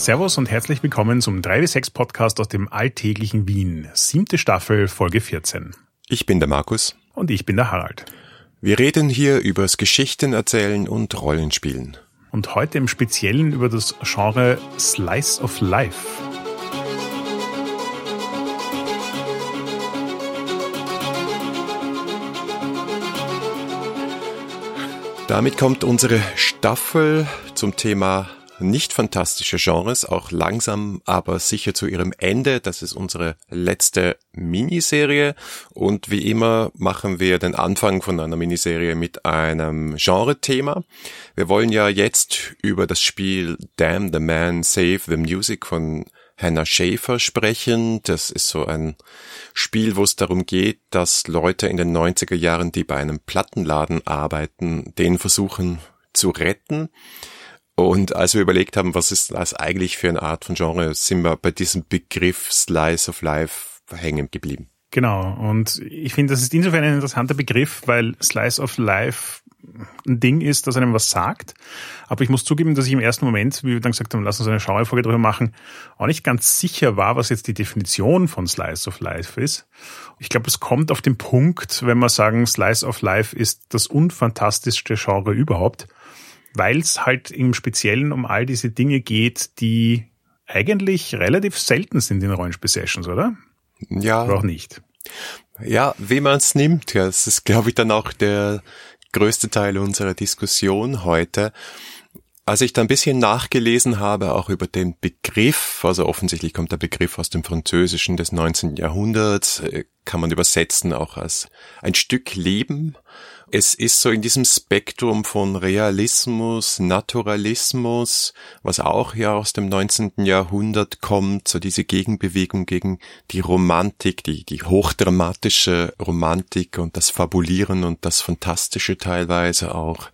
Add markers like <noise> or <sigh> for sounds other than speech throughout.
Servus und herzlich willkommen zum 3W6 Podcast aus dem alltäglichen Wien. Siebte Staffel, Folge 14. Ich bin der Markus. Und ich bin der Harald. Wir reden hier übers Geschichten erzählen und Rollenspielen. Und heute im Speziellen über das Genre Slice of Life. Damit kommt unsere Staffel zum Thema nicht fantastische Genres, auch langsam, aber sicher zu ihrem Ende. Das ist unsere letzte Miniserie und wie immer machen wir den Anfang von einer Miniserie mit einem Genre-Thema. Wir wollen ja jetzt über das Spiel Damn the Man, Save the Music von Hannah Schäfer sprechen. Das ist so ein Spiel, wo es darum geht, dass Leute in den 90er Jahren, die bei einem Plattenladen arbeiten, den versuchen zu retten. Und als wir überlegt haben, was ist das eigentlich für eine Art von Genre, sind wir bei diesem Begriff Slice of Life hängen geblieben. Genau. Und ich finde, das ist insofern ein interessanter Begriff, weil Slice of Life ein Ding ist, das einem was sagt. Aber ich muss zugeben, dass ich im ersten Moment, wie wir dann gesagt haben, lass uns eine Schauerfolge darüber machen, auch nicht ganz sicher war, was jetzt die Definition von Slice of Life ist. Ich glaube, es kommt auf den Punkt, wenn wir sagen, Slice of Life ist das unfantastischste Genre überhaupt weil es halt im Speziellen um all diese Dinge geht, die eigentlich relativ selten sind in Rollenspiel-Sessions, oder? Ja. Oder auch nicht. Ja, wie man es nimmt, ja, das ist, glaube ich, dann auch der größte Teil unserer Diskussion heute. Als ich da ein bisschen nachgelesen habe, auch über den Begriff, also offensichtlich kommt der Begriff aus dem Französischen des 19. Jahrhunderts, äh, kann man übersetzen auch als ein Stück Leben es ist so in diesem Spektrum von Realismus, Naturalismus, was auch ja aus dem 19. Jahrhundert kommt, so diese Gegenbewegung gegen die Romantik, die, die hochdramatische Romantik und das Fabulieren und das Fantastische teilweise auch.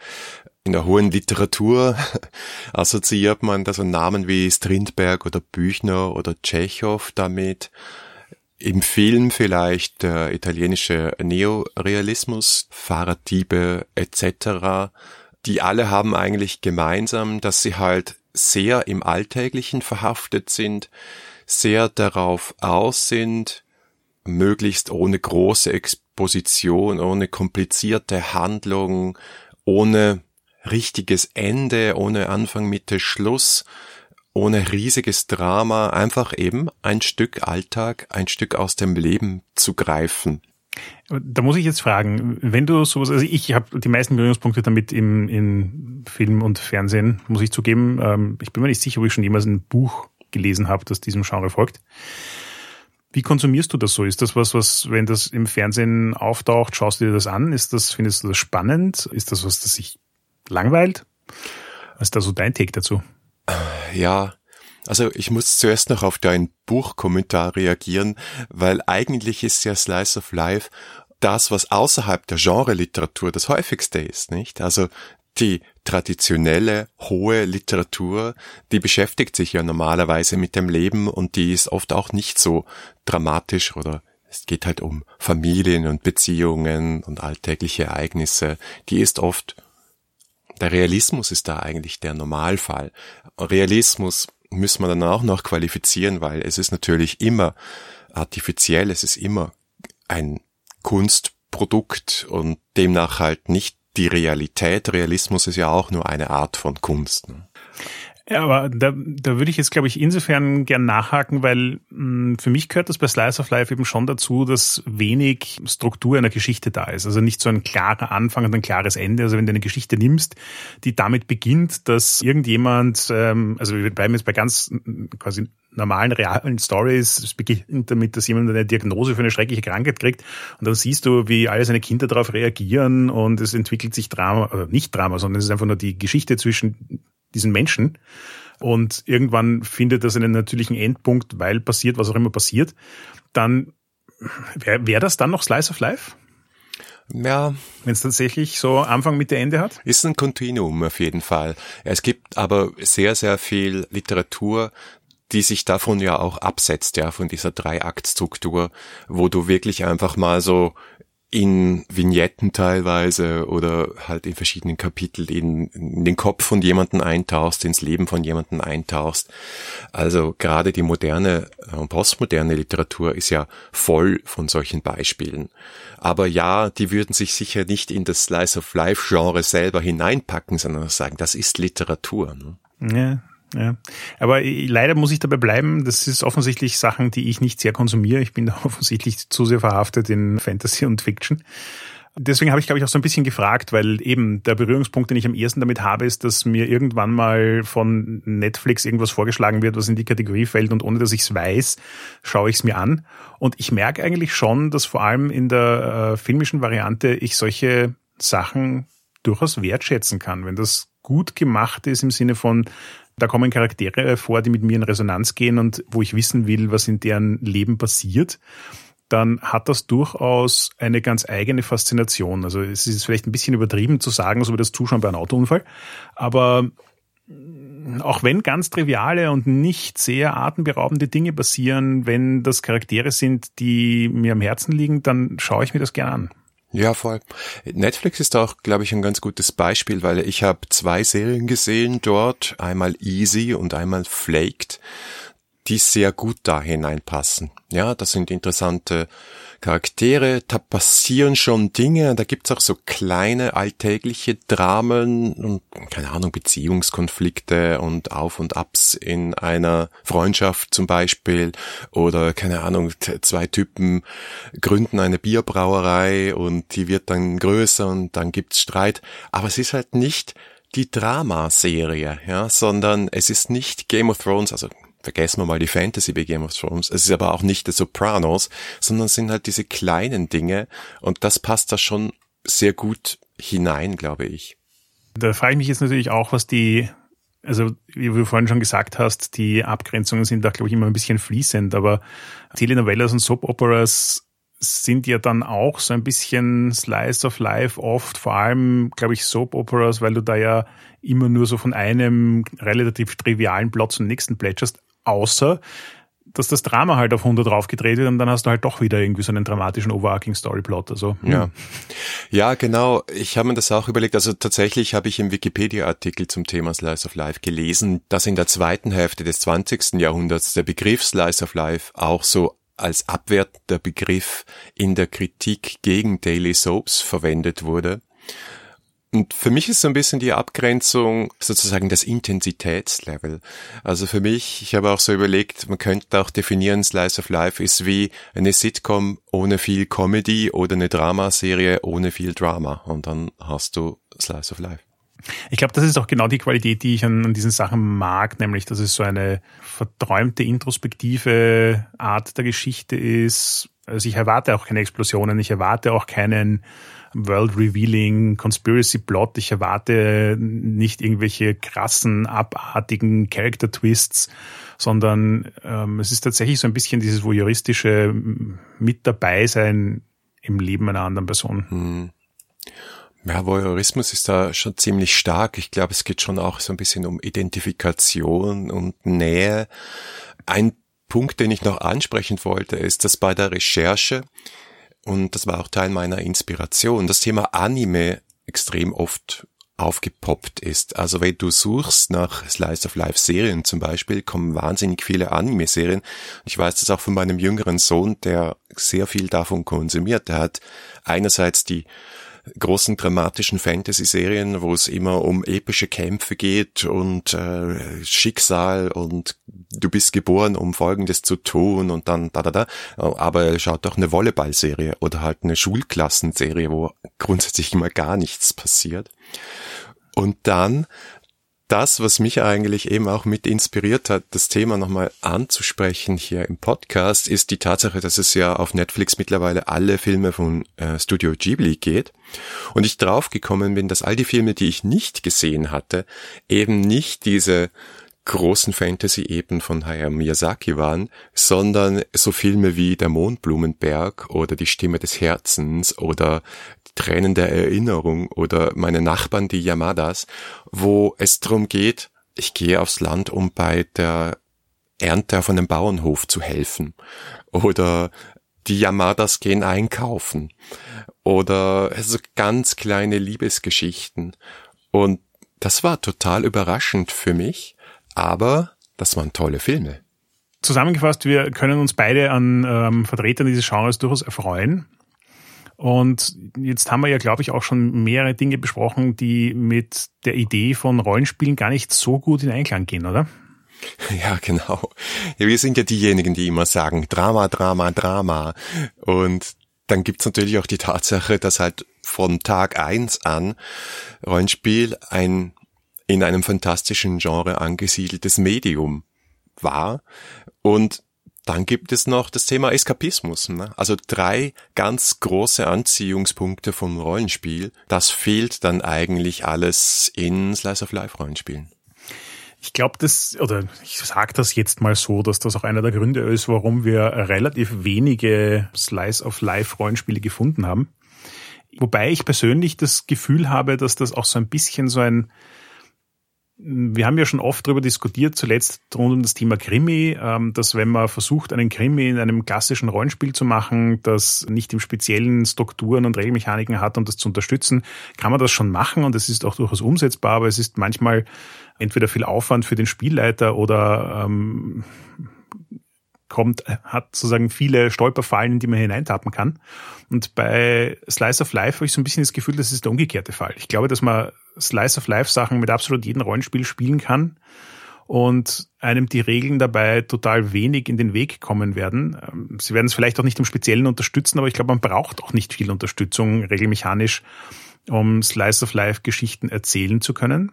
In der hohen Literatur <laughs> assoziiert man da so Namen wie Strindberg oder Büchner oder Tschechow damit. Im Film vielleicht der italienische Neorealismus, Fahrraddiebe etc. Die alle haben eigentlich gemeinsam, dass sie halt sehr im Alltäglichen verhaftet sind, sehr darauf aus sind, möglichst ohne große Exposition, ohne komplizierte Handlung, ohne richtiges Ende, ohne Anfang, Mitte, Schluss, ohne riesiges Drama einfach eben ein Stück Alltag, ein Stück aus dem Leben zu greifen. Da muss ich jetzt fragen, wenn du sowas, also ich habe die meisten Berührungspunkte damit im, in Film und Fernsehen, muss ich zugeben. Ähm, ich bin mir nicht sicher, ob ich schon jemals ein Buch gelesen habe, das diesem Genre folgt. Wie konsumierst du das so? Ist das was, was, wenn das im Fernsehen auftaucht, schaust du dir das an? Ist das, findest du das spannend? Ist das was, das sich langweilt? Was ist da so dein Take dazu? Ja, also ich muss zuerst noch auf deinen Buchkommentar reagieren, weil eigentlich ist ja Slice of Life das, was außerhalb der Genre-Literatur das häufigste ist, nicht? Also die traditionelle, hohe Literatur, die beschäftigt sich ja normalerweise mit dem Leben und die ist oft auch nicht so dramatisch oder es geht halt um Familien und Beziehungen und alltägliche Ereignisse. Die ist oft der Realismus ist da eigentlich der Normalfall. Realismus müssen wir dann auch noch qualifizieren, weil es ist natürlich immer artifiziell, es ist immer ein Kunstprodukt und demnach halt nicht die Realität. Realismus ist ja auch nur eine Art von Kunst. Ne? Ja, aber da, da würde ich jetzt, glaube ich, insofern gern nachhaken, weil mh, hm, für mich gehört das bei Slice of Life eben schon dazu, dass wenig Struktur einer Geschichte da ist. Also nicht so ein klarer Anfang und ein klares Ende. Also wenn du eine Geschichte nimmst, die damit beginnt, dass irgendjemand, ähm, also wir bleiben jetzt bei ganz quasi normalen, realen Stories. Es beginnt damit, dass jemand eine Diagnose für eine schreckliche Krankheit kriegt und dann siehst du, wie alle seine Kinder darauf reagieren und es entwickelt sich Drama, oder nicht Drama, sondern es ist einfach nur die Geschichte zwischen diesen Menschen. Und irgendwann findet das einen natürlichen Endpunkt, weil passiert, was auch immer passiert. Dann wäre wär das dann noch Slice of Life? Ja. Wenn es tatsächlich so Anfang, Mitte, Ende hat? Ist ein Kontinuum auf jeden Fall. Es gibt aber sehr, sehr viel Literatur, die sich davon ja auch absetzt, ja, von dieser Dreiaktstruktur, wo du wirklich einfach mal so in Vignetten teilweise oder halt in verschiedenen Kapiteln in, in, den Kopf von jemanden eintauchst, ins Leben von jemanden eintauchst. Also gerade die moderne und äh, postmoderne Literatur ist ja voll von solchen Beispielen. Aber ja, die würden sich sicher nicht in das Slice of Life Genre selber hineinpacken, sondern sagen, das ist Literatur. Ne? Ja, ja, aber leider muss ich dabei bleiben. Das ist offensichtlich Sachen, die ich nicht sehr konsumiere. Ich bin da <laughs> offensichtlich zu sehr verhaftet in Fantasy und Fiction. Deswegen habe ich, glaube ich, auch so ein bisschen gefragt, weil eben der Berührungspunkt, den ich am ersten damit habe, ist, dass mir irgendwann mal von Netflix irgendwas vorgeschlagen wird, was in die Kategorie fällt und ohne dass ich es weiß, schaue ich es mir an. Und ich merke eigentlich schon, dass vor allem in der äh, filmischen Variante ich solche Sachen durchaus wertschätzen kann. Wenn das gut gemacht ist im Sinne von, da kommen Charaktere vor, die mit mir in Resonanz gehen und wo ich wissen will, was in deren Leben passiert, dann hat das durchaus eine ganz eigene Faszination. Also es ist vielleicht ein bisschen übertrieben zu sagen, so wie das Zuschauen bei einem Autounfall, aber auch wenn ganz triviale und nicht sehr atemberaubende Dinge passieren, wenn das Charaktere sind, die mir am Herzen liegen, dann schaue ich mir das gerne an. Ja, voll. Netflix ist auch, glaube ich, ein ganz gutes Beispiel, weil ich habe zwei Serien gesehen dort, einmal Easy und einmal Flaked, die sehr gut da hineinpassen. Ja, das sind interessante Charaktere, da passieren schon Dinge, da gibt's auch so kleine alltägliche Dramen und, keine Ahnung, Beziehungskonflikte und Auf und Abs in einer Freundschaft zum Beispiel oder, keine Ahnung, zwei Typen gründen eine Bierbrauerei und die wird dann größer und dann gibt's Streit, aber es ist halt nicht die Dramaserie, ja, sondern es ist nicht Game of Thrones, also vergessen wir mal die Fantasy bei Game of Thrones. Es ist aber auch nicht The Sopranos, sondern es sind halt diese kleinen Dinge und das passt da schon sehr gut hinein, glaube ich. Da frage ich mich jetzt natürlich auch, was die, also wie du vorhin schon gesagt hast, die Abgrenzungen sind da, glaube ich, immer ein bisschen fließend, aber Telenovelas und Soap-Operas sind ja dann auch so ein bisschen Slice of Life oft, vor allem, glaube ich, Soap-Operas, weil du da ja immer nur so von einem relativ trivialen Plot zum nächsten plätscherst außer dass das Drama halt auf 100 draufgedreht wird und dann hast du halt doch wieder irgendwie so einen dramatischen overarching Storyplot. Also hm. ja, ja, genau. Ich habe mir das auch überlegt. Also tatsächlich habe ich im Wikipedia-Artikel zum Thema Slice of Life gelesen, dass in der zweiten Hälfte des 20. Jahrhunderts der Begriff Slice of Life auch so als abwertender Begriff in der Kritik gegen Daily Soaps verwendet wurde. Und für mich ist so ein bisschen die Abgrenzung sozusagen das Intensitätslevel. Also für mich, ich habe auch so überlegt, man könnte auch definieren, Slice of Life ist wie eine Sitcom ohne viel Comedy oder eine Dramaserie ohne viel Drama. Und dann hast du Slice of Life. Ich glaube, das ist auch genau die Qualität, die ich an, an, diesen Sachen mag, nämlich, dass es so eine verträumte, introspektive Art der Geschichte ist. Also ich erwarte auch keine Explosionen, ich erwarte auch keinen World-Revealing Conspiracy-Plot. Ich erwarte nicht irgendwelche krassen, abartigen Character-Twists, sondern ähm, es ist tatsächlich so ein bisschen dieses voyeuristische mit dabei sein im Leben einer anderen Person. Hm. Ja, Voyeurismus ist da schon ziemlich stark. Ich glaube, es geht schon auch so ein bisschen um Identifikation und Nähe. Ein Punkt, den ich noch ansprechen wollte, ist, dass bei der Recherche und das war auch Teil meiner Inspiration, das Thema Anime extrem oft aufgepoppt ist. Also wenn du suchst nach Slice of Life Serien zum Beispiel, kommen wahnsinnig viele Anime-Serien. Ich weiß das auch von meinem jüngeren Sohn, der sehr viel davon konsumiert. Der hat einerseits die großen dramatischen Fantasy-Serien, wo es immer um epische Kämpfe geht und äh, Schicksal und du bist geboren, um Folgendes zu tun und dann da da da. Aber er schaut auch eine Volleyball-Serie oder halt eine Schulklassenserie, wo grundsätzlich immer gar nichts passiert. Und dann das, was mich eigentlich eben auch mit inspiriert hat, das Thema nochmal anzusprechen hier im Podcast, ist die Tatsache, dass es ja auf Netflix mittlerweile alle Filme von äh, Studio Ghibli geht. Und ich draufgekommen bin, dass all die Filme, die ich nicht gesehen hatte, eben nicht diese großen Fantasy-Epen von Hayao Miyazaki waren, sondern so Filme wie Der Mondblumenberg oder Die Stimme des Herzens oder Tränen der Erinnerung oder meine Nachbarn, die Yamadas, wo es darum geht, ich gehe aufs Land, um bei der Ernte auf einem Bauernhof zu helfen. Oder die Yamadas gehen einkaufen oder so ganz kleine Liebesgeschichten. Und das war total überraschend für mich, aber das waren tolle Filme. Zusammengefasst, wir können uns beide an ähm, Vertretern dieses Genres durchaus erfreuen. Und jetzt haben wir ja, glaube ich, auch schon mehrere Dinge besprochen, die mit der Idee von Rollenspielen gar nicht so gut in Einklang gehen, oder? <laughs> Ja, genau. Wir sind ja diejenigen, die immer sagen, Drama, Drama, Drama. Und dann gibt's natürlich auch die Tatsache, dass halt von Tag eins an Rollenspiel ein in einem fantastischen Genre angesiedeltes Medium war. Und dann gibt es noch das Thema Eskapismus. Ne? Also drei ganz große Anziehungspunkte vom Rollenspiel. Das fehlt dann eigentlich alles in Slice of Life Rollenspielen. Ich glaube, das, oder ich sage das jetzt mal so, dass das auch einer der Gründe ist, warum wir relativ wenige Slice of Life Rollenspiele gefunden haben. Wobei ich persönlich das Gefühl habe, dass das auch so ein bisschen so ein wir haben ja schon oft darüber diskutiert, zuletzt rund um das Thema Krimi, ähm, dass wenn man versucht, einen Krimi in einem klassischen Rollenspiel zu machen, das nicht im speziellen Strukturen und Regelmechaniken hat, um das zu unterstützen, kann man das schon machen und es ist auch durchaus umsetzbar, aber es ist manchmal entweder viel Aufwand für den Spielleiter oder ähm, kommt, hat sozusagen viele Stolperfallen, in die man hineintappen kann. Und bei Slice of Life habe ich so ein bisschen das Gefühl, das ist der umgekehrte Fall. Ich glaube, dass man Slice of Life Sachen mit absolut jedem Rollenspiel spielen kann und einem die Regeln dabei total wenig in den Weg kommen werden. Ähm, sie werden es vielleicht auch nicht im Speziellen unterstützen, aber ich glaube, man braucht auch nicht viel Unterstützung regelmechanisch, um Slice of Life Geschichten erzählen zu können.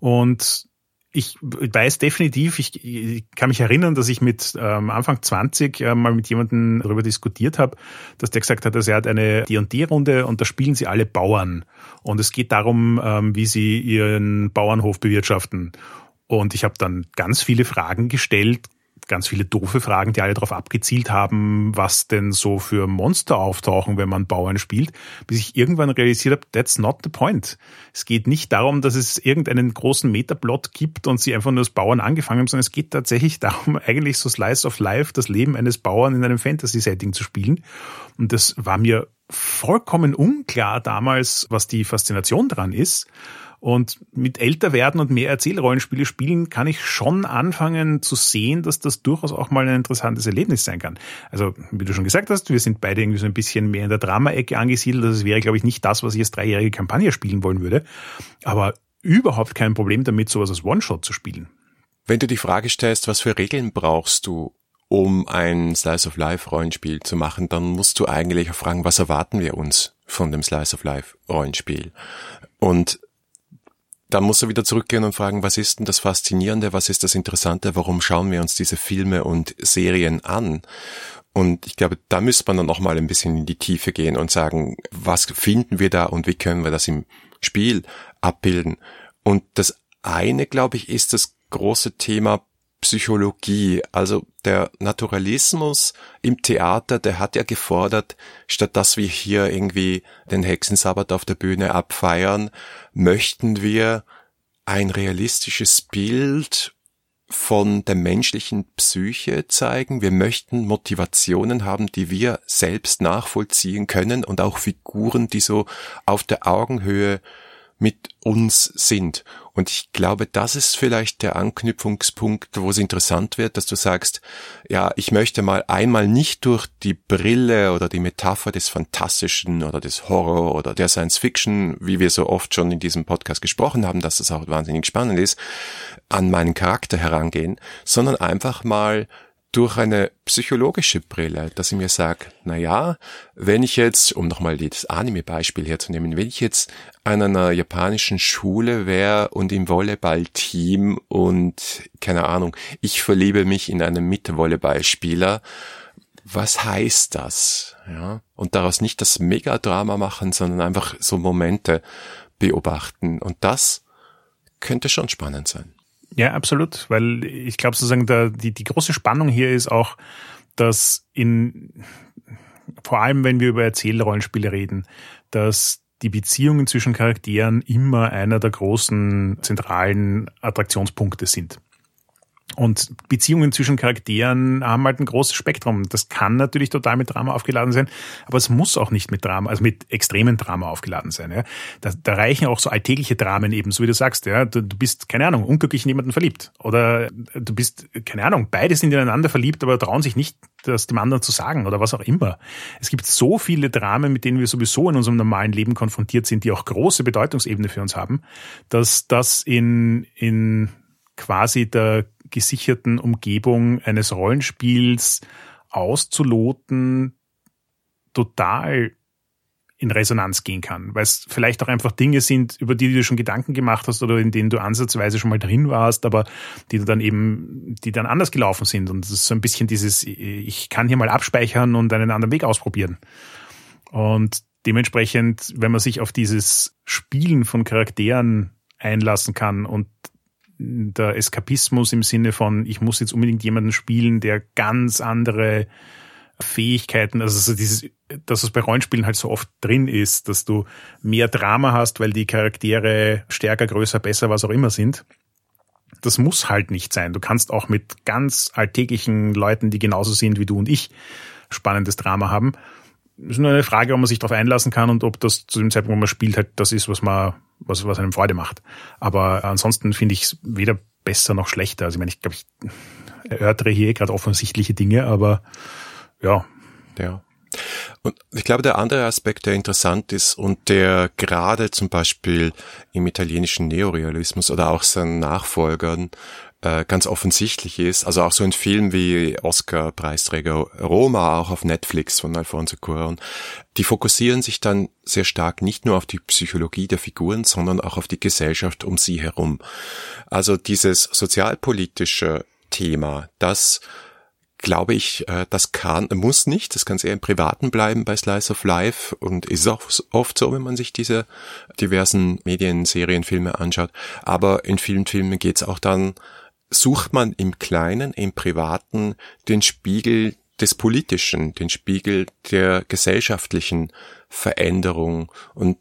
Und ich weiß definitiv, ich, ich, kann mich erinnern, dass ich mit ähm, Anfang 20 äh, mal mit jemandem darüber diskutiert habe, dass der gesagt hat, dass er hat eine D&D-Runde und da spielen sie alle Bauern. Und es geht darum, ähm, wie sie ihren Bauernhof bewirtschaften. Und ich habe dann ganz viele Fragen gestellt, ganz viele doofe Fragen, die alle darauf abgezielt haben, was denn so für Monster auftauchen, wenn man Bauern spielt, bis ich irgendwann realisiert habe, that's not the point. Es geht nicht darum, dass es irgendeinen großen Metaplot gibt und sie einfach nur als Bauern angefangen haben, sondern es geht tatsächlich <laughs> darum, eigentlich so Slice of Life, das Leben eines Bauern in einem Fantasy-Setting zu spielen. Und das war mir vollkommen unklar damals, was die Faszination daran ist. Und mit älter werden und mehr Erzählrollenspiele spielen kann ich schon anfangen zu sehen, dass das durchaus auch mal ein interessantes Erlebnis sein kann. Also, wie du schon gesagt hast, wir sind beide irgendwie so ein bisschen mehr in der Drama-Ecke angesiedelt. Das wäre, glaube ich, nicht das, was ich als dreijährige Kampagne spielen wollen würde. Aber überhaupt kein Problem damit, sowas als One-Shot zu spielen. Wenn du die Frage stellst, was für Regeln brauchst du, um ein Slice of Life Rollenspiel zu machen, dann musst du eigentlich auch fragen, was erwarten wir uns von dem Slice of Life Rollenspiel? Und da muss er wieder zurückgehen und fragen, was ist denn das Faszinierende, was ist das Interessante, warum schauen wir uns diese Filme und Serien an? Und ich glaube, da müsste man dann nochmal ein bisschen in die Tiefe gehen und sagen, was finden wir da und wie können wir das im Spiel abbilden? Und das eine, glaube ich, ist das große Thema Psychologie. Also der Naturalismus im Theater, der hat ja gefordert, statt dass wir hier irgendwie den Hexensabbat auf der Bühne abfeiern, möchten wir ein realistisches Bild von der menschlichen Psyche zeigen. Wir möchten Motivationen haben, die wir selbst nachvollziehen können und auch Figuren, die so auf der Augenhöhe mit uns sind. Und ich glaube, das ist vielleicht der Anknüpfungspunkt, wo es interessant wird, dass du sagst, ja, ich möchte mal einmal nicht durch die Brille oder die Metapher des Fantastischen oder des Horror oder der Science Fiction, wie wir so oft schon in diesem Podcast gesprochen haben, dass das auch wahnsinnig spannend ist, an meinen Charakter herangehen, sondern einfach mal durch eine psychologische Brille, dass ich mir sage, na ja, wenn ich jetzt, um nochmal das Anime-Beispiel herzunehmen, wenn ich jetzt an einer japanischen Schule wäre und im Volleyballteam und keine Ahnung, ich verliebe mich in einen Mitvolleyballspieler, was heißt das? Ja, und daraus nicht das Megadrama machen, sondern einfach so Momente beobachten. Und das könnte schon spannend sein. Ja, absolut, weil ich glaube sozusagen, da, die, die große Spannung hier ist auch, dass in, vor allem wenn wir über Erzählrollenspiele reden, dass die Beziehungen zwischen Charakteren immer einer der großen zentralen Attraktionspunkte sind. Und Beziehungen zwischen Charakteren haben halt ein großes Spektrum. Das kann natürlich total mit Drama aufgeladen sein, aber es muss auch nicht mit Drama, also mit extremen Drama aufgeladen sein. Ja. Da, da reichen auch so alltägliche Dramen eben, so wie du sagst. Ja. Du, du bist, keine Ahnung, unglücklich in jemanden verliebt. Oder du bist, keine Ahnung, beide sind ineinander verliebt, aber trauen sich nicht, das dem anderen zu sagen oder was auch immer. Es gibt so viele Dramen, mit denen wir sowieso in unserem normalen Leben konfrontiert sind, die auch große Bedeutungsebene für uns haben, dass das in, in quasi der gesicherten Umgebung eines Rollenspiels auszuloten total in Resonanz gehen kann, weil es vielleicht auch einfach Dinge sind, über die du schon Gedanken gemacht hast oder in denen du ansatzweise schon mal drin warst, aber die dann eben, die dann anders gelaufen sind. Und das ist so ein bisschen dieses, ich kann hier mal abspeichern und einen anderen Weg ausprobieren. Und dementsprechend, wenn man sich auf dieses Spielen von Charakteren einlassen kann und der Eskapismus im Sinne von, ich muss jetzt unbedingt jemanden spielen, der ganz andere Fähigkeiten, also so dieses, dass es bei Rollenspielen halt so oft drin ist, dass du mehr Drama hast, weil die Charaktere stärker, größer, besser, was auch immer sind. Das muss halt nicht sein. Du kannst auch mit ganz alltäglichen Leuten, die genauso sind wie du und ich, spannendes Drama haben. Ist nur eine Frage, ob man sich darauf einlassen kann und ob das zu dem Zeitpunkt, wo man spielt, halt das ist, was man was, was einem Freude macht. Aber ansonsten finde ich es weder besser noch schlechter. Also ich meine, ich glaube, ich erörtere hier gerade offensichtliche Dinge, aber ja. Ja. Und ich glaube, der andere Aspekt, der interessant ist und der gerade zum Beispiel im italienischen Neorealismus oder auch seinen Nachfolgern äh, ganz offensichtlich ist. Also auch so ein Film wie Oscar-Preisträger Roma, auch auf Netflix von Alfonso Cuarón, die fokussieren sich dann sehr stark nicht nur auf die Psychologie der Figuren, sondern auch auf die Gesellschaft um sie herum. Also dieses sozialpolitische Thema, das glaube ich, äh, das kann, muss nicht, das kann sehr im Privaten bleiben bei Slice of Life und ist auch oft so, wenn man sich diese diversen Medien, Serien, Filme anschaut. Aber in vielen Filmen geht es auch dann sucht man im Kleinen, im Privaten den Spiegel des Politischen, den Spiegel der gesellschaftlichen Veränderung. Und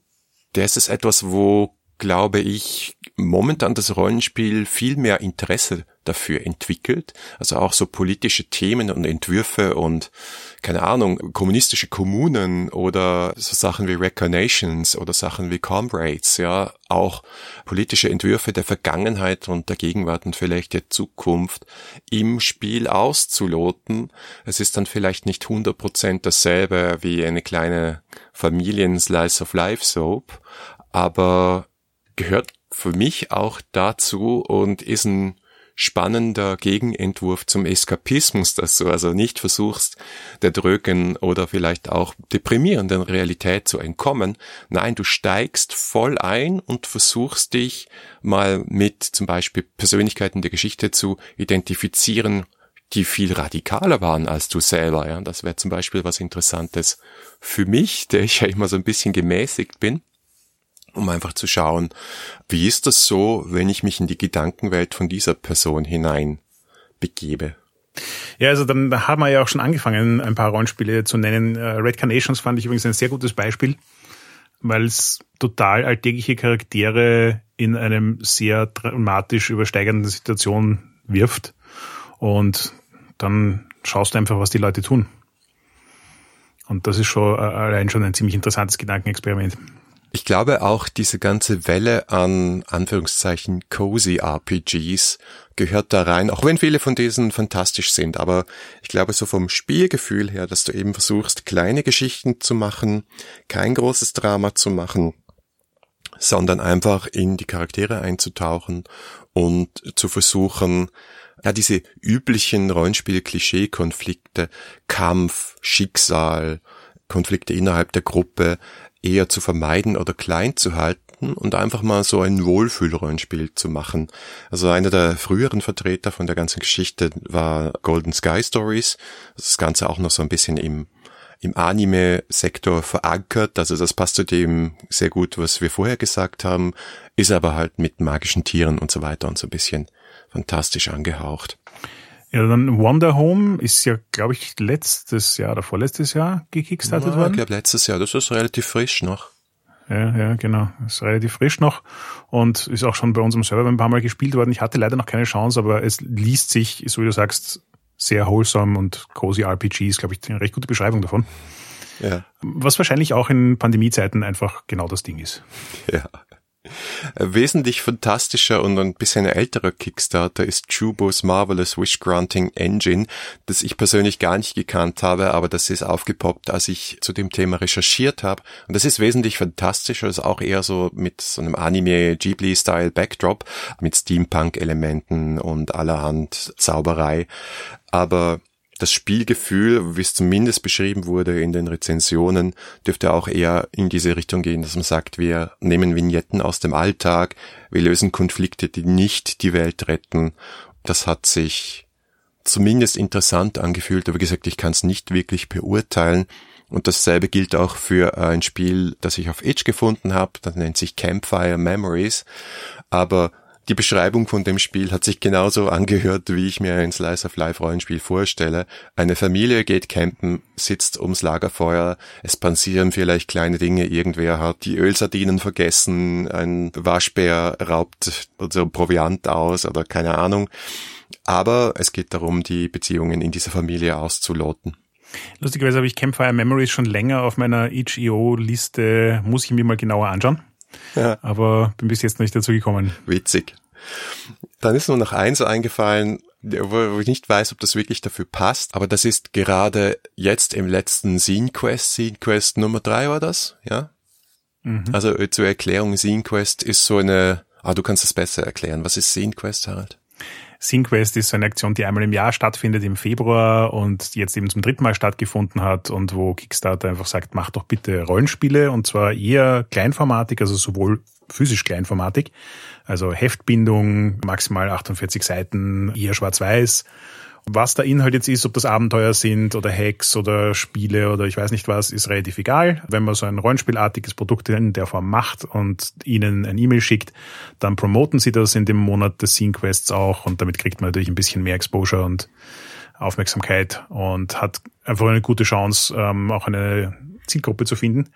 das ist etwas, wo, glaube ich, momentan das Rollenspiel viel mehr Interesse dafür entwickelt. Also auch so politische Themen und Entwürfe und keine Ahnung, kommunistische Kommunen oder so Sachen wie Recarnations oder Sachen wie Comrades, ja, auch politische Entwürfe der Vergangenheit und der Gegenwart und vielleicht der Zukunft im Spiel auszuloten. Es ist dann vielleicht nicht 100% dasselbe wie eine kleine Familien-Slice of Life Soap, aber gehört für mich auch dazu und ist ein spannender Gegenentwurf zum Eskapismus, dass du also nicht versuchst, der drögen oder vielleicht auch deprimierenden Realität zu entkommen. Nein, du steigst voll ein und versuchst dich mal mit zum Beispiel Persönlichkeiten der Geschichte zu identifizieren, die viel radikaler waren als du selber. Ja, das wäre zum Beispiel was Interessantes für mich, der ich ja immer so ein bisschen gemäßigt bin um einfach zu schauen, wie ist das so, wenn ich mich in die Gedankenwelt von dieser Person hinein begebe. Ja, also dann haben wir ja auch schon angefangen, ein paar Rollenspiele zu nennen. Äh, Red Carnations fand ich übrigens ein sehr gutes Beispiel, weil es total alltägliche Charaktere in einem sehr dramatisch übersteigenden Situation wirft. Und dann schaust du einfach, was die Leute tun. Und das ist schon äh, allein schon ein ziemlich interessantes Gedankenexperiment. Ich glaube auch diese ganze Welle an Anführungszeichen cozy RPGs gehört da rein, auch wenn viele von diesen fantastisch sind. Aber ich glaube so vom Spielgefühl her, dass du eben versuchst, kleine Geschichten zu machen, kein großes Drama zu machen, sondern einfach in die Charaktere einzutauchen und zu versuchen, ja, diese üblichen Rollenspiel-Klischee-Konflikte, Kampf, Schicksal, Konflikte innerhalb der Gruppe eher zu vermeiden oder klein zu halten und einfach mal so ein Wohlfühlrollenspiel zu machen. Also einer der früheren Vertreter von der ganzen Geschichte war Golden Sky Stories. Das Ganze auch noch so ein bisschen im im Anime-Sektor verankert. Also das passt zu dem sehr gut, was wir vorher gesagt haben, ist aber halt mit magischen Tieren und so weiter und so ein bisschen fantastisch angehaucht. Ja, dann Wonder Home ist ja, glaube ich, letztes Jahr oder vorletztes Jahr gekickstartet ja, worden. Ich glaube letztes Jahr, das ist relativ frisch noch. Ja, ja, genau. Ist relativ frisch noch und ist auch schon bei unserem Server ein paar Mal gespielt worden. Ich hatte leider noch keine Chance, aber es liest sich, so wie du sagst, sehr wholesome und cozy RPG ist, glaube ich, eine recht gute Beschreibung davon. Ja. Was wahrscheinlich auch in Pandemiezeiten einfach genau das Ding ist. Ja. Wesentlich fantastischer und ein bisschen älterer Kickstarter ist Chubos Marvelous Wish Granting Engine, das ich persönlich gar nicht gekannt habe, aber das ist aufgepoppt, als ich zu dem Thema recherchiert habe. Und das ist wesentlich fantastischer, ist auch eher so mit so einem Anime Ghibli-Style Backdrop, mit Steampunk-Elementen und allerhand Zauberei. Aber das Spielgefühl, wie es zumindest beschrieben wurde in den Rezensionen, dürfte auch eher in diese Richtung gehen, dass man sagt, wir nehmen Vignetten aus dem Alltag, wir lösen Konflikte, die nicht die Welt retten. Das hat sich zumindest interessant angefühlt, aber gesagt, ich kann es nicht wirklich beurteilen. Und dasselbe gilt auch für ein Spiel, das ich auf Edge gefunden habe, das nennt sich Campfire Memories. Aber die Beschreibung von dem Spiel hat sich genauso angehört, wie ich mir ein Slice of Life Rollenspiel vorstelle. Eine Familie geht campen, sitzt ums Lagerfeuer, es passieren vielleicht kleine Dinge, irgendwer hat die Ölsardinen vergessen, ein Waschbär raubt so Proviant aus oder keine Ahnung. Aber es geht darum, die Beziehungen in dieser Familie auszuloten. Lustigerweise habe ich Campfire Memories schon länger auf meiner itch.io-Liste, muss ich mir mal genauer anschauen. Ja. Aber bin bis jetzt nicht dazu gekommen. Witzig. Dann ist nur noch eins eingefallen, wo ich nicht weiß, ob das wirklich dafür passt, aber das ist gerade jetzt im letzten Scene Quest, Scene Quest Nummer drei war das, ja? Mhm. Also äh, zur Erklärung, Scene Quest ist so eine, ah, du kannst es besser erklären. Was ist Scene Quest, Harald? SceneQuest ist so eine Aktion, die einmal im Jahr stattfindet im Februar und jetzt eben zum dritten Mal stattgefunden hat und wo Kickstarter einfach sagt, mach doch bitte Rollenspiele und zwar eher kleinformatig, also sowohl physisch kleinformatig, also Heftbindung, maximal 48 Seiten, eher schwarz-weiß was der Inhalt jetzt ist, ob das Abenteuer sind oder Hacks oder Spiele oder ich weiß nicht was, ist relativ egal. Wenn man so ein Rollenspielartiges Produkt in der Form macht und ihnen ein E-Mail schickt, dann promoten sie das in dem Monat des Scene Quests auch und damit kriegt man natürlich ein bisschen mehr Exposure und Aufmerksamkeit und hat einfach eine gute Chance, ähm, auch eine Zielgruppe zu finden.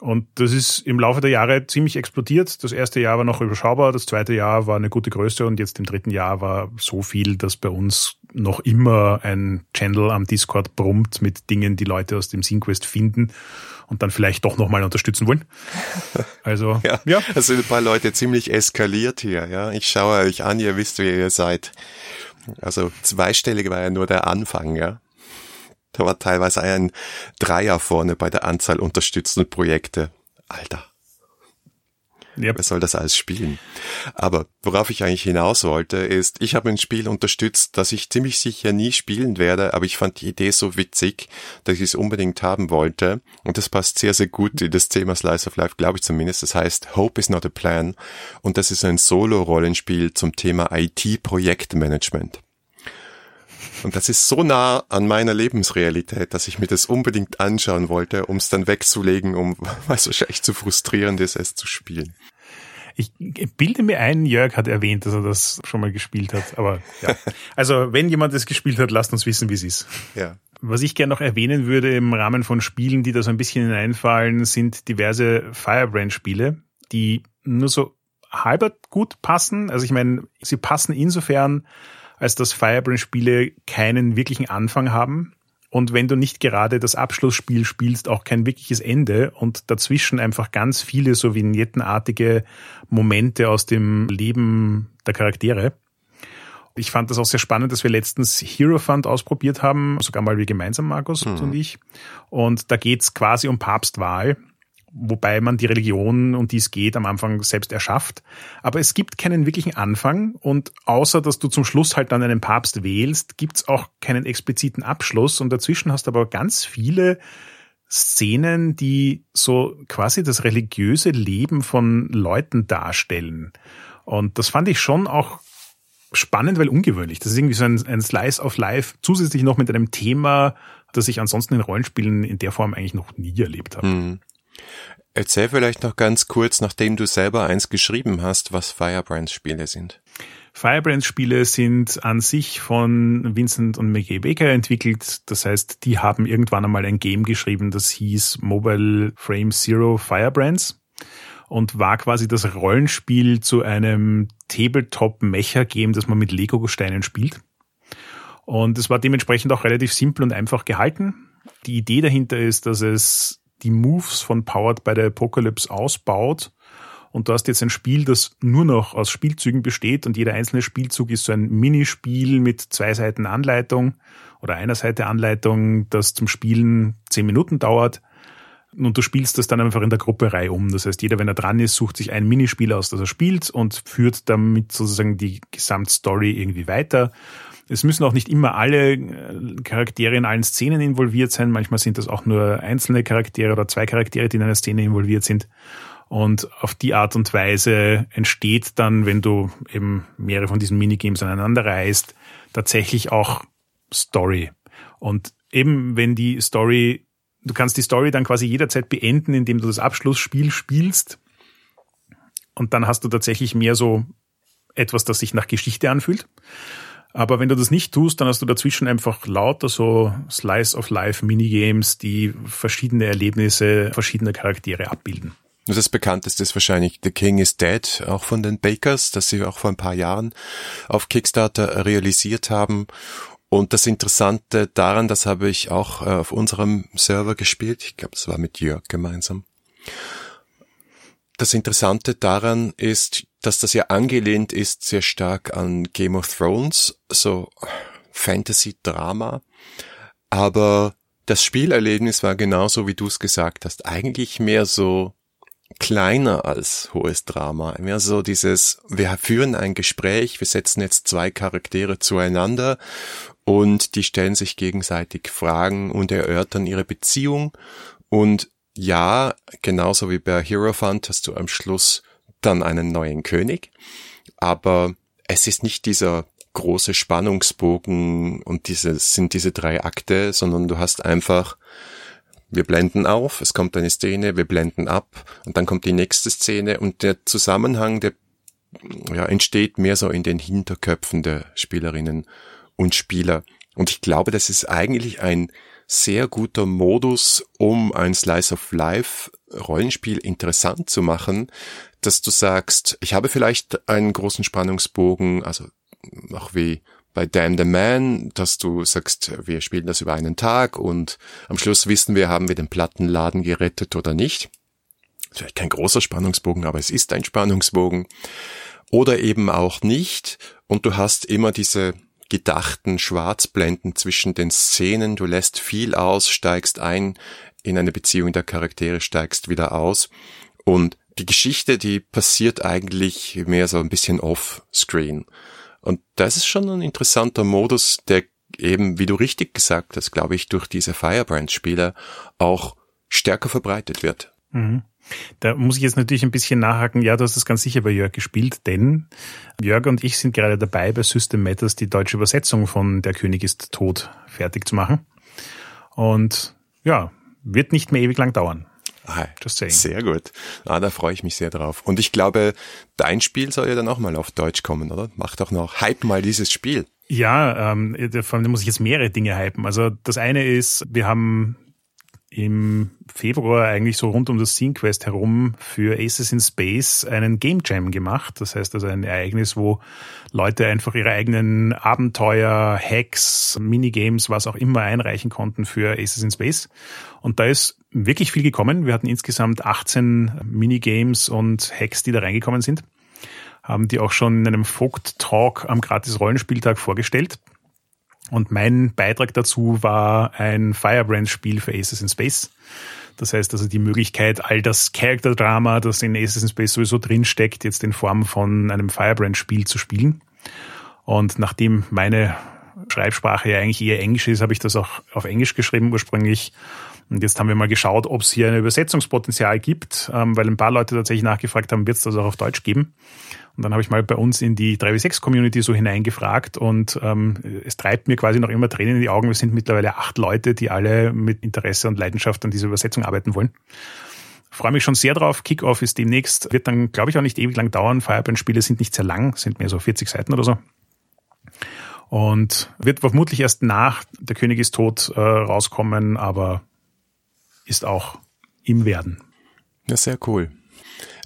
Und das ist im Laufe der Jahre ziemlich explodiert. Das erste Jahr war noch überschaubar, das zweite Jahr war eine gute Größe und jetzt im dritten Jahr war so viel, dass bei uns noch immer ein Channel am Discord brummt mit Dingen, die Leute aus dem SingQuest finden und dann vielleicht doch nochmal unterstützen wollen. <laughs> Also, ja, ja. Es sind ein paar Leute ziemlich eskaliert hier, ja. Ich schaue euch an, ihr wisst, wer ihr seid. Also zweistellig war ja nur der Anfang, ja. Da war teilweise ein Dreier vorne bei der Anzahl unterstützender Projekte. Alter. Yep. Wer soll das alles spielen? Aber worauf ich eigentlich hinaus wollte, ist, ich habe ein Spiel unterstützt, das ich ziemlich sicher nie spielen werde, aber ich fand die Idee so witzig, dass ich es unbedingt haben wollte. Und das passt sehr, sehr gut in das Thema Slice of Life, glaube ich zumindest. Das heißt Hope is not a Plan. Und das ist ein Solo-Rollenspiel zum Thema IT-Projektmanagement. Und das ist so nah an meiner Lebensrealität, dass ich mir das unbedingt anschauen wollte, um es dann wegzulegen, um, <laughs> weil es wahrscheinlich zu frustrierend ist, es zu spielen. Ich bilde mir ein, Jörg hat erwähnt, dass er das schon mal gespielt hat. Aber ja. <laughs> Also, wenn jemand das gespielt hat, lasst uns wissen, wie es ist. Ja. Was ich gerne noch erwähnen würde im Rahmen von Spielen, die da so ein bisschen hineinfallen, sind diverse Firebrand-Spiele, die nur so halber gut passen. Also ich meine, sie passen insofern, als dass Firebrand-Spiele keinen wirklichen Anfang haben und wenn du nicht gerade das Abschlussspiel spielst, auch kein wirkliches Ende und dazwischen einfach ganz viele so vignettenartige Momente aus dem Leben der Charaktere. Ich fand das auch sehr spannend, dass wir letztens Hero Fund ausprobiert haben, sogar mal wir gemeinsam, Markus mhm. und ich. Und da geht's quasi um Papstwahl wobei man die Religion, um die es geht, am Anfang selbst erschafft. Aber es gibt keinen wirklichen Anfang und außer dass du zum Schluss halt dann einen Papst wählst, gibt's auch keinen expliziten Abschluss und dazwischen hast du aber ganz viele Szenen, die so quasi das religiöse Leben von Leuten darstellen. Und das fand ich schon auch spannend, weil ungewöhnlich. Das ist irgendwie so ein, ein Slice of Life, zusätzlich noch mit einem Thema, das ich ansonsten in Rollenspielen in der Form eigentlich noch nie erlebt habe. Hm. Erzähl vielleicht noch ganz kurz, nachdem du selber eins geschrieben hast, was Firebrands Spiele sind. Firebrands Spiele sind an sich von Vincent und McGee Baker entwickelt. Das heißt, die haben irgendwann einmal ein Game geschrieben, das hieß Mobile Frame Zero Firebrands. und war quasi das Rollenspiel zu einem Tabletop-Mecha-Game, das man mit Lego-Steinen spielt. Und es war dementsprechend auch relativ simpel und einfach gehalten. Die Idee dahinter ist, dass es die Moves von Powered by the Apocalypse ausbaut. Und du hast jetzt ein Spiel, das nur noch aus Spielzügen besteht und jeder einzelne Spielzug ist so ein Minispiel mit zwei Seiten Anleitung oder einer Seite Anleitung, das zum Spielen zehn Minuten dauert. Und du spielst das dann einfach in der Gruppe Reihe um. Das heißt, jeder, wenn er dran ist, sucht sich ein Minispiel aus, das er spielt und führt damit sozusagen die Gesamtstory irgendwie weiter. Es müssen auch nicht immer alle äh, Charaktere in allen Szenen involviert sein. Manchmal sind das auch nur einzelne Charaktere oder zwei Charaktere, die in einer Szene involviert sind. Und auf die Art und Weise entsteht dann, wenn du eben mehrere von diesen Minigames aneinander reißt, tatsächlich auch Story. Und eben wenn die Story, du kannst die Story dann quasi jederzeit beenden, indem du das Abschlussspiel spielst. Und dann hast du tatsächlich mehr so etwas, das sich nach Geschichte anfühlt. Aber wenn du das nicht tust, dann hast du dazwischen einfach lauter so Slice of Life Minigames, die verschiedene Erlebnisse verschiedener Charaktere abbilden. Das bekannteste ist wahrscheinlich The King is Dead, auch von den Bakers, das sie auch vor ein paar Jahren auf Kickstarter realisiert haben. Und das Interessante daran, das habe ich auch äh, auf unserem Server gespielt. Ich glaube, das war mit Jörg gemeinsam. Das Interessante daran ist, dass das ja angelehnt ist sehr stark an Game of Thrones, so Fantasy-Drama. Aber das Spielerlebnis war genauso, wie du es gesagt hast, eigentlich mehr so kleiner als hohes Drama. Mehr so dieses, wir führen ein Gespräch, wir setzen jetzt zwei Charaktere zueinander und die stellen sich gegenseitig Fragen und erörtern ihre Beziehung. Und ja, genauso wie bei Hero Fund hast du am Schluss dann einen neuen König. Aber es ist nicht dieser große Spannungsbogen und diese sind diese drei Akte, sondern du hast einfach wir blenden auf, es kommt eine Szene, wir blenden ab und dann kommt die nächste Szene und der Zusammenhang, der ja, entsteht mehr so in den Hinterköpfen der Spielerinnen und Spieler. Und ich glaube, das ist eigentlich ein sehr guter Modus, um ein Slice of Life Rollenspiel interessant zu machen, dass du sagst, ich habe vielleicht einen großen Spannungsbogen, also auch wie bei Damn the Man, dass du sagst, wir spielen das über einen Tag und am Schluss wissen wir, haben wir den Plattenladen gerettet oder nicht. Vielleicht kein großer Spannungsbogen, aber es ist ein Spannungsbogen. Oder eben auch nicht. Und du hast immer diese gedachten Schwarzblenden zwischen den Szenen. Du lässt viel aus, steigst ein in eine Beziehung der Charaktere, steigst wieder aus. Und die Geschichte, die passiert eigentlich mehr so ein bisschen off-screen. Und das ist schon ein interessanter Modus, der eben, wie du richtig gesagt hast, glaube ich, durch diese Firebrand-Spieler auch stärker verbreitet wird. Mhm. Da muss ich jetzt natürlich ein bisschen nachhaken. Ja, du hast das ganz sicher bei Jörg gespielt, denn Jörg und ich sind gerade dabei, bei System Matters die deutsche Übersetzung von Der König ist tot fertig zu machen. Und ja, wird nicht mehr ewig lang dauern. Ah, sehr gut. Ah, da freue ich mich sehr drauf. Und ich glaube, dein Spiel soll ja dann auch mal auf Deutsch kommen, oder? Mach doch noch, hype mal dieses Spiel. Ja, ähm, vor allem muss ich jetzt mehrere Dinge hypen. Also das eine ist, wir haben im Februar eigentlich so rund um das Scene Quest herum für Aces in Space einen Game Jam gemacht. Das heißt also ein Ereignis, wo Leute einfach ihre eigenen Abenteuer, Hacks, Minigames, was auch immer einreichen konnten für Aces in Space. Und da ist wirklich viel gekommen. Wir hatten insgesamt 18 Minigames und Hacks, die da reingekommen sind. Haben die auch schon in einem Vogt Talk am Gratis Rollenspieltag vorgestellt. Und mein Beitrag dazu war ein Firebrand-Spiel für Aces in Space. Das heißt also die Möglichkeit, all das Character-Drama, das in Aces in Space sowieso drinsteckt, jetzt in Form von einem Firebrand-Spiel zu spielen. Und nachdem meine Schreibsprache ja eigentlich eher Englisch ist, habe ich das auch auf Englisch geschrieben ursprünglich und jetzt haben wir mal geschaut, ob es hier ein Übersetzungspotenzial gibt, ähm, weil ein paar Leute tatsächlich nachgefragt haben, wird es das auch auf Deutsch geben? Und dann habe ich mal bei uns in die 3W6-Community so hineingefragt und ähm, es treibt mir quasi noch immer Tränen in die Augen. Wir sind mittlerweile acht Leute, die alle mit Interesse und Leidenschaft an dieser Übersetzung arbeiten wollen. Freue mich schon sehr drauf. Kickoff ist demnächst, wird dann, glaube ich, auch nicht ewig lang dauern. Firebrand-Spiele sind nicht sehr lang, sind mehr so 40 Seiten oder so. Und wird vermutlich erst nach Der König ist tot äh, rauskommen, aber ist auch im Werden. Ja, sehr cool.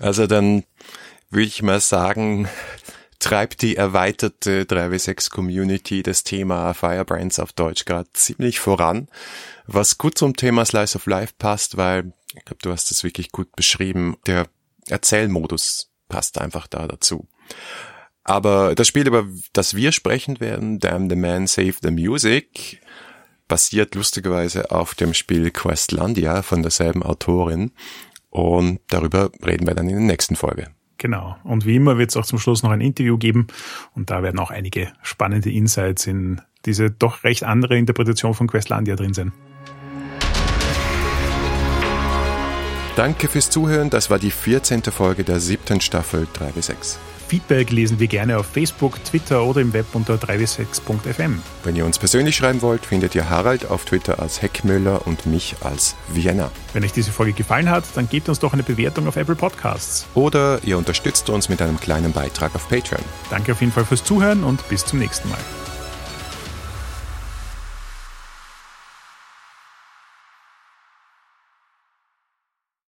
Also dann würde ich mal sagen, treibt die erweiterte 3W6 Community das Thema Firebrands auf Deutsch gerade ziemlich voran, was gut zum Thema Slice of Life passt, weil ich glaube, du hast es wirklich gut beschrieben. Der Erzählmodus passt einfach da dazu. Aber das Spiel, über das wir sprechen werden, Damn the Man Save the Music, basiert lustigerweise auf dem Spiel Questlandia von derselben Autorin. Und darüber reden wir dann in der nächsten Folge. Genau. Und wie immer wird es auch zum Schluss noch ein Interview geben. Und da werden auch einige spannende Insights in diese doch recht andere Interpretation von Questlandia drin sein. Danke fürs Zuhören. Das war die 14. Folge der siebten Staffel 3 bis 6. Feedback lesen wir gerne auf Facebook, Twitter oder im Web unter 3w6.fm. Wenn ihr uns persönlich schreiben wollt, findet ihr Harald auf Twitter als Heckmüller und mich als Vienna. Wenn euch diese Folge gefallen hat, dann gebt uns doch eine Bewertung auf Apple Podcasts. Oder ihr unterstützt uns mit einem kleinen Beitrag auf Patreon. Danke auf jeden Fall fürs Zuhören und bis zum nächsten Mal.